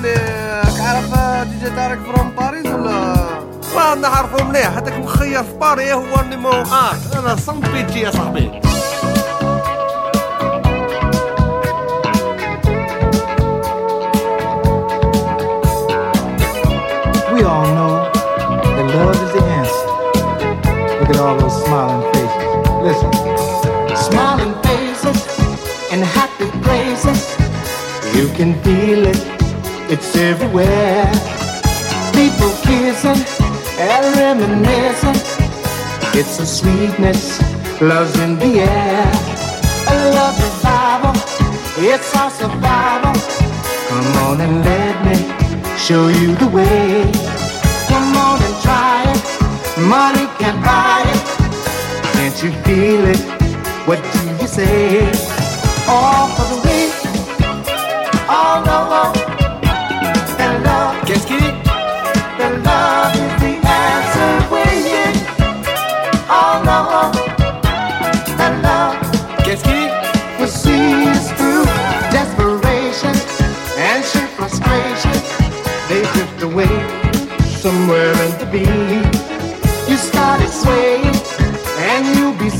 أنا أقول لك عارف دي جي تارك فروم باريس ولا ما نعرفو مليح هذاك مخير في باري هو النيمو ات أنا صنت بيتي يا صاحبي We all know that love is the answer. Look at all those smiling faces. Listen. smiling faces and happy places. You can feel it, it's everywhere. People kissing and reminiscing. It's a sweetness, love's in the air. A love revival, it's our survival. Come on and let me show you the way. Come on and try it, money can't buy it. Can't you feel it? What do you say? All for the And you'll be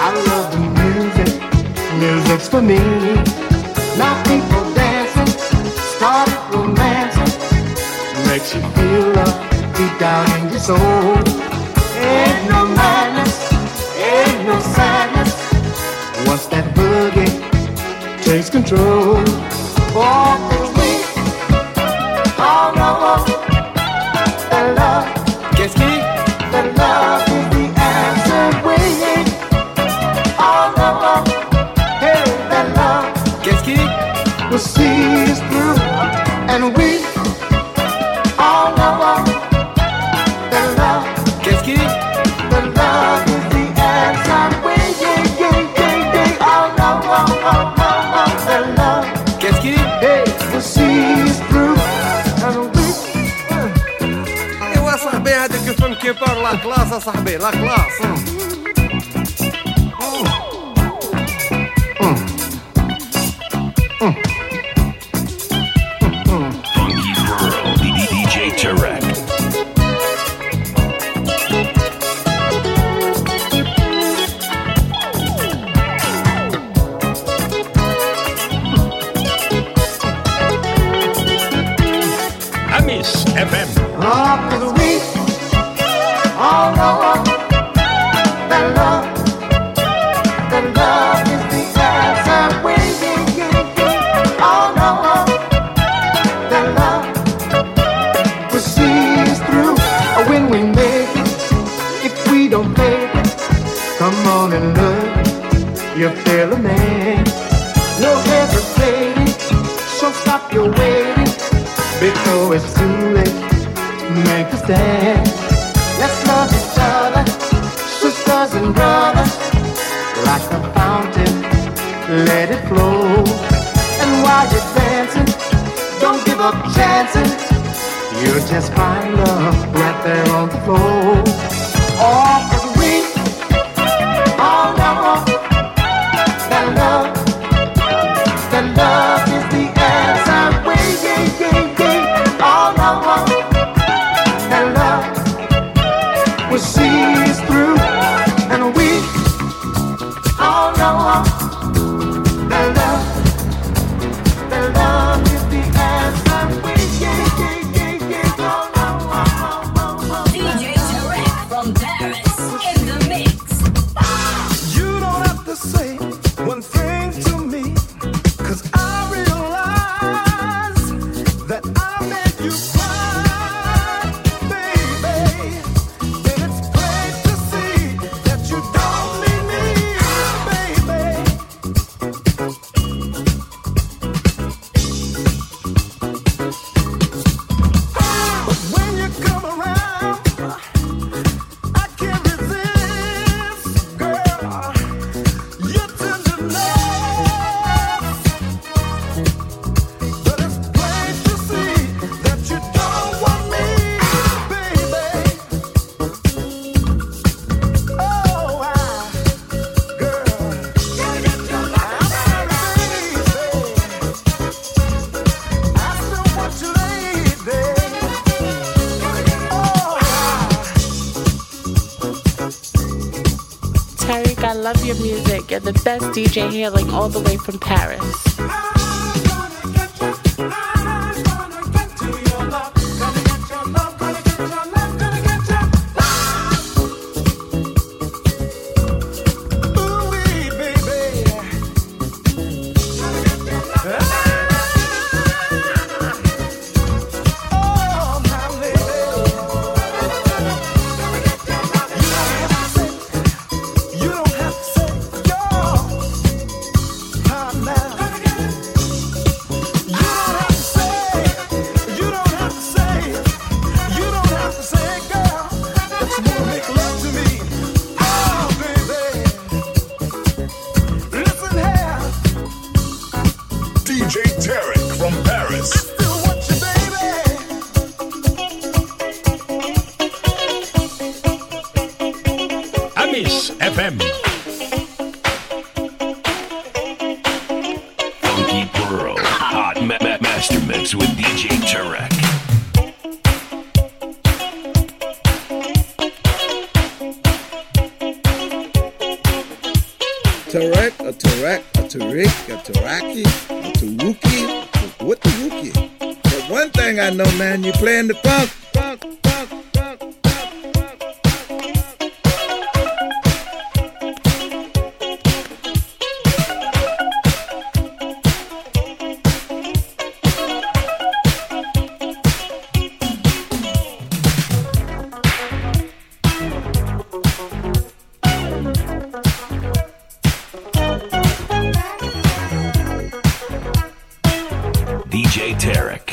I love the music, music's for me. Started romancing, makes you feel love deep down in your soul. Ain't no madness, ain't no sadness. Once that boogie takes control, classe à la classe. So stop your waiting before it's too late to make a stand. Let's love each other, sisters and brothers, like a fountain. Let it flow. And while you're dancing, don't give up chancing. You'll just find love right there on the floor. All Eric, I love your music. You're the best DJ here, all the way from Paris. DJ Tarek.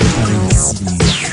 Everybody wants to.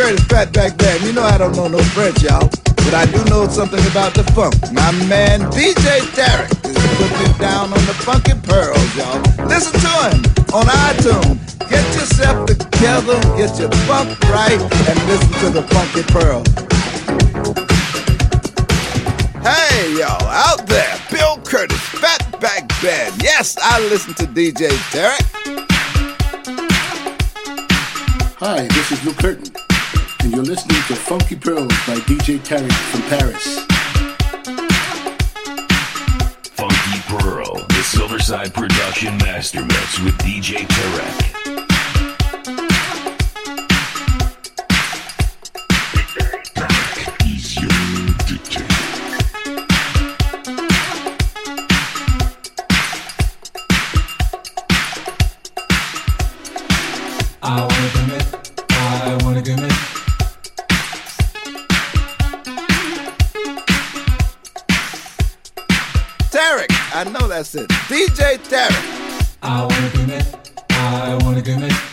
Curtis Fat back there. You know I don't know no French, y'all. But I do know something about the funk. My man DJ Derek is putting it down on the funky pearls, y'all. Listen to him on iTunes. Get yourself together, get your funk right, and listen to the funky pearls. Hey, y'all, out there, Bill Curtis, Fatback Band. Yes, I listen to DJ Derek. Hi, this is Lou Curtin and you're listening to Funky Pearls by DJ Terry from Paris. Funky Pearl, the Silverside Production Master Mix with DJ Tarek. Acid, DJ Derek. I wanna commit, I wanna commit.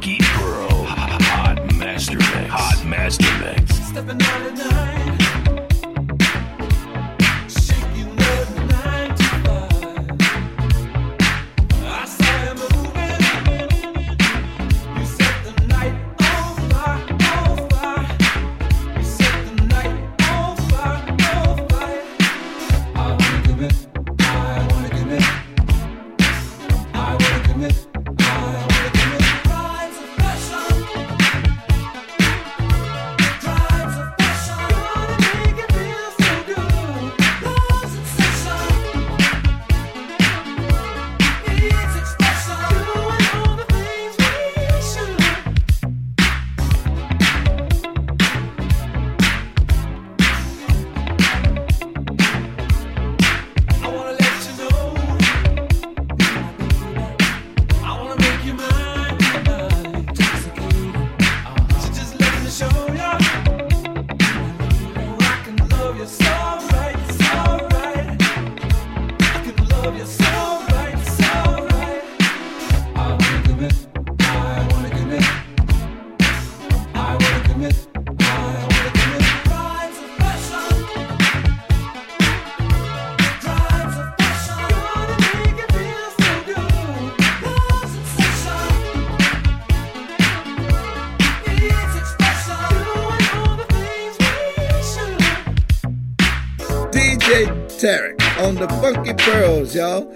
Funky Pearl. Hot Master Mix. Hot Master Mix. Stepping out of y'all.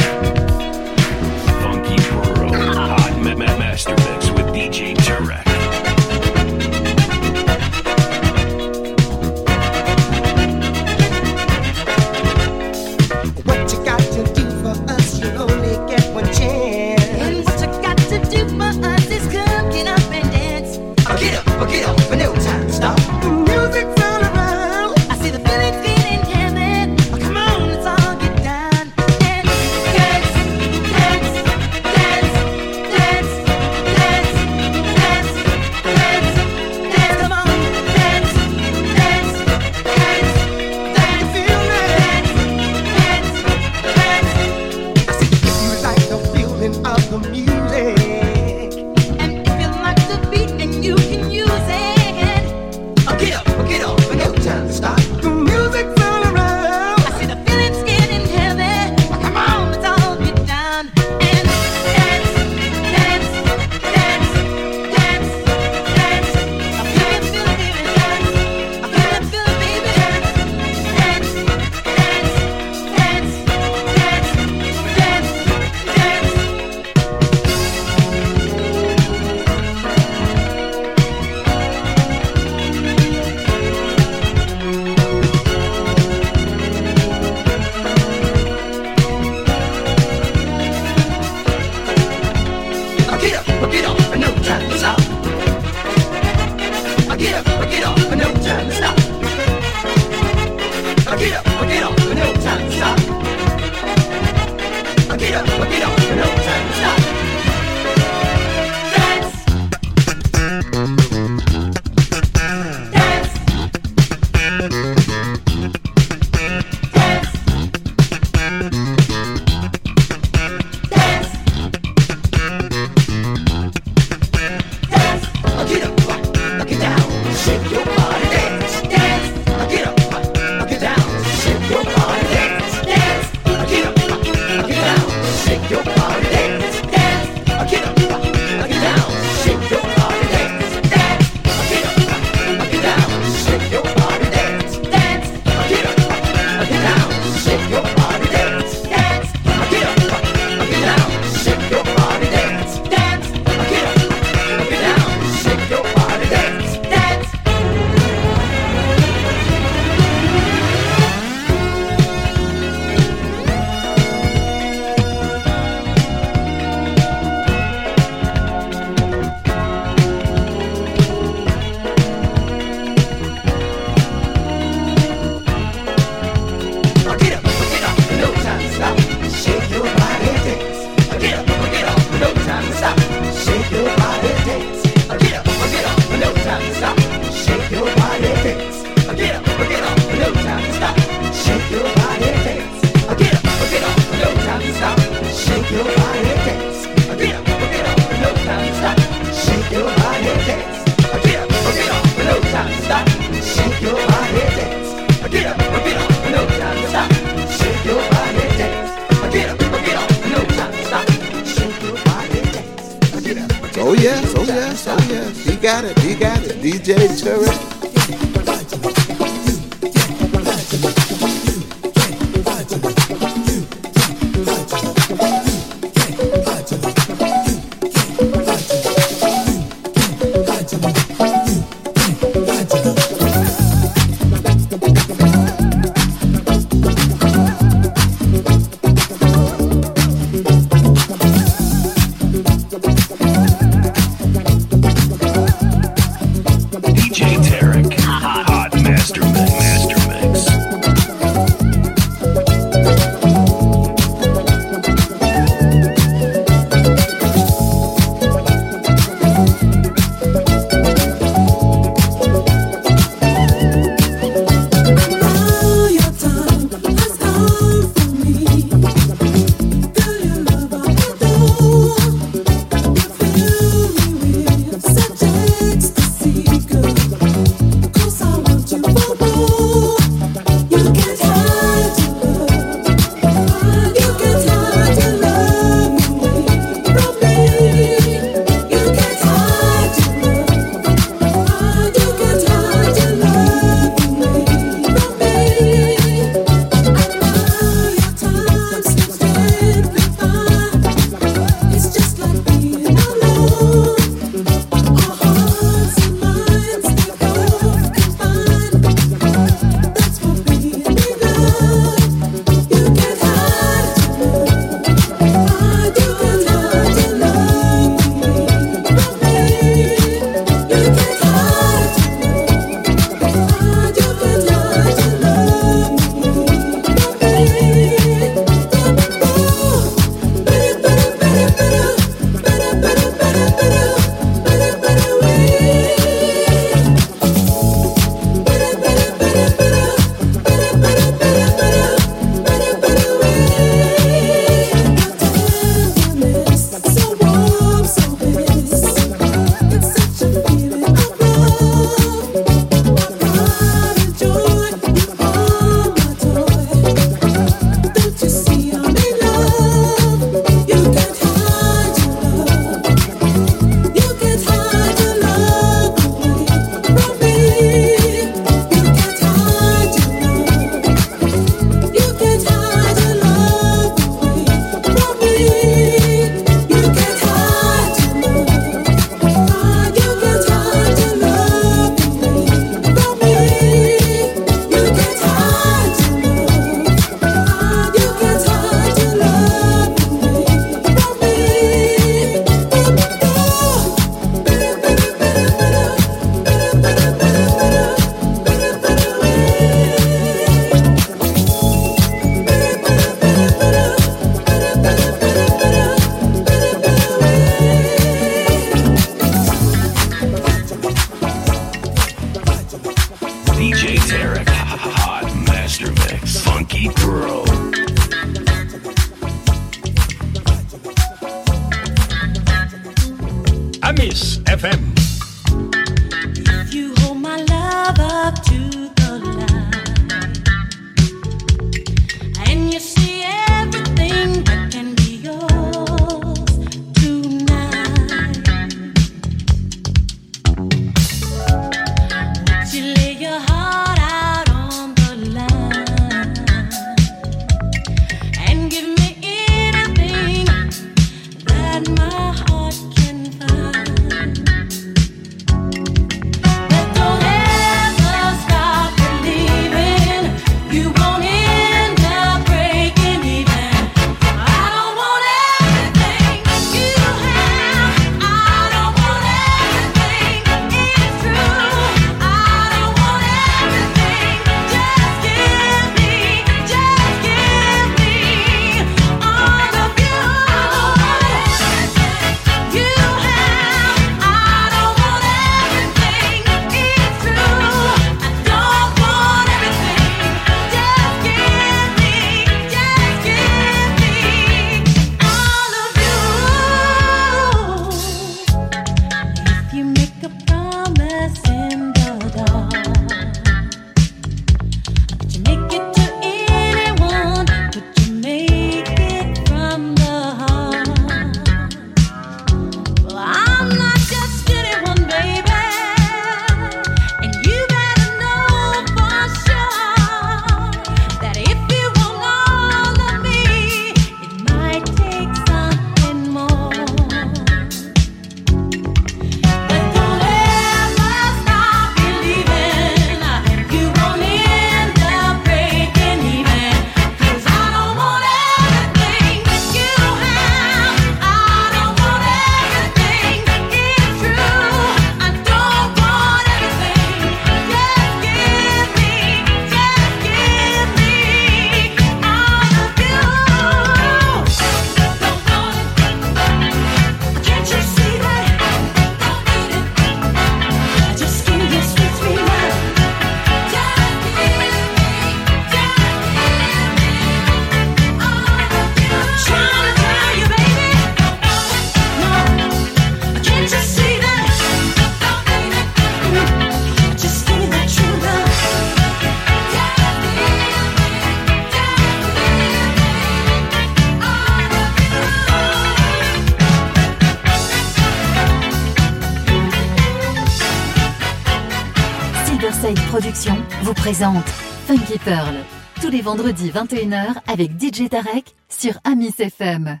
Silverside Productions vous présente Funky Pearl, tous les vendredis 21h avec DJ Tarek sur Amis FM.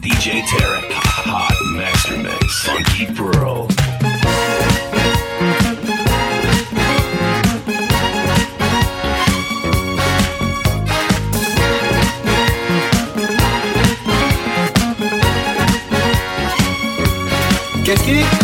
DJ Tarek, Hot Master Mix, Funky Pearl. que aquí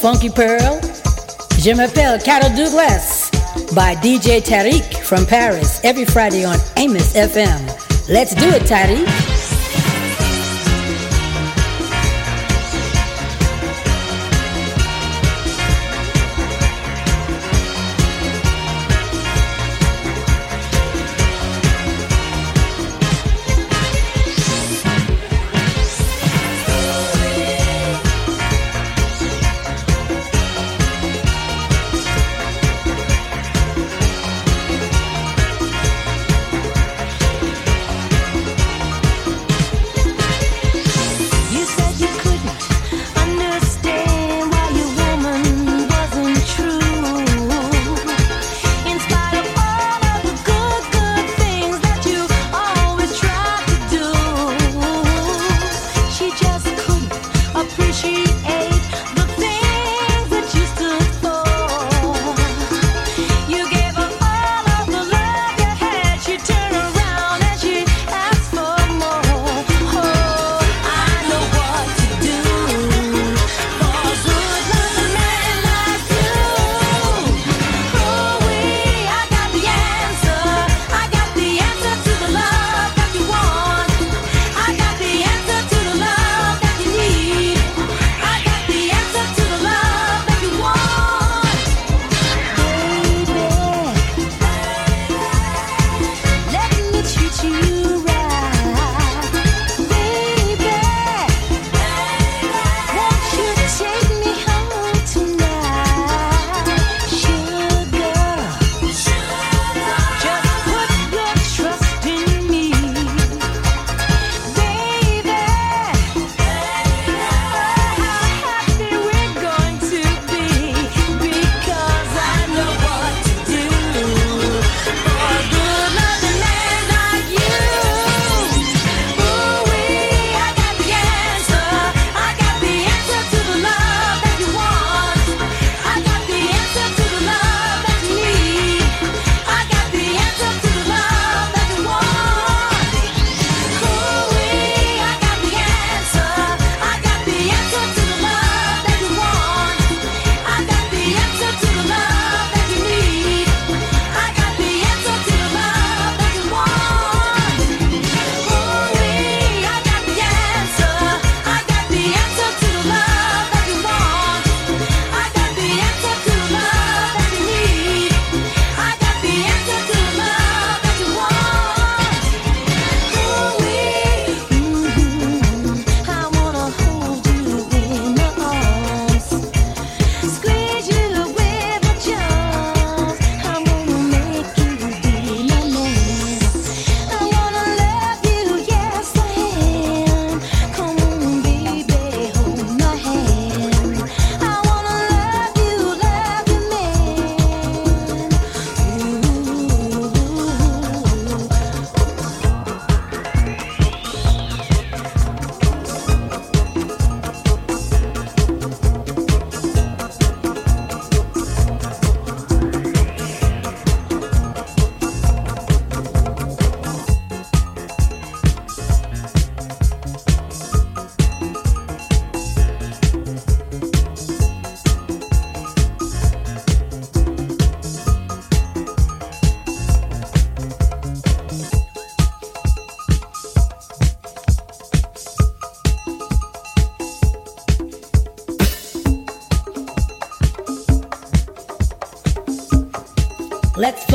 Funky Pearl. Je m'appelle Carol Douglas by DJ Tarek from Paris every Friday on Amos FM. Let's do it, Tarek.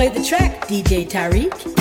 Play the track, DJ Tarek.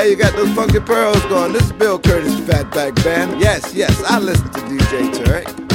Yeah, you got those funky pearls going. This is Bill Curtis Fatback Band. Yes, yes, I listen to DJ Tarek.